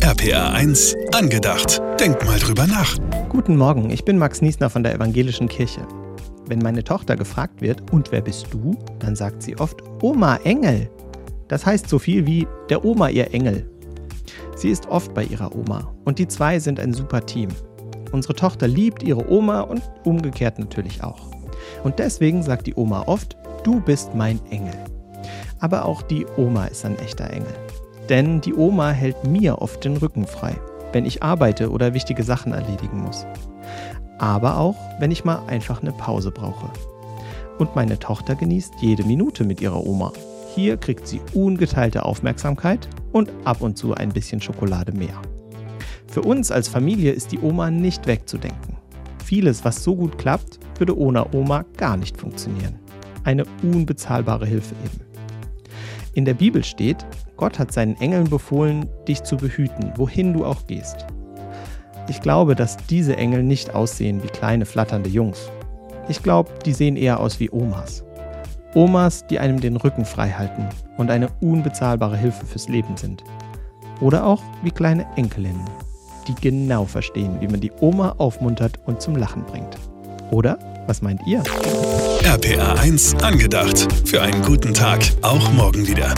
RPA 1, angedacht. Denk mal drüber nach. Guten Morgen, ich bin Max Niesner von der Evangelischen Kirche. Wenn meine Tochter gefragt wird, und wer bist du? Dann sagt sie oft, Oma Engel. Das heißt so viel wie der Oma ihr Engel. Sie ist oft bei ihrer Oma und die zwei sind ein super Team. Unsere Tochter liebt ihre Oma und umgekehrt natürlich auch. Und deswegen sagt die Oma oft, du bist mein Engel. Aber auch die Oma ist ein echter Engel. Denn die Oma hält mir oft den Rücken frei, wenn ich arbeite oder wichtige Sachen erledigen muss. Aber auch, wenn ich mal einfach eine Pause brauche. Und meine Tochter genießt jede Minute mit ihrer Oma. Hier kriegt sie ungeteilte Aufmerksamkeit und ab und zu ein bisschen Schokolade mehr. Für uns als Familie ist die Oma nicht wegzudenken. Vieles, was so gut klappt, würde ohne Oma gar nicht funktionieren. Eine unbezahlbare Hilfe eben. In der Bibel steht, Gott hat seinen Engeln befohlen, dich zu behüten, wohin du auch gehst. Ich glaube, dass diese Engel nicht aussehen wie kleine flatternde Jungs. Ich glaube, die sehen eher aus wie Omas. Omas, die einem den Rücken frei halten und eine unbezahlbare Hilfe fürs Leben sind. Oder auch wie kleine Enkelinnen, die genau verstehen, wie man die Oma aufmuntert und zum Lachen bringt. Oder? Was meint ihr? RPA 1, angedacht. Für einen guten Tag. Auch morgen wieder.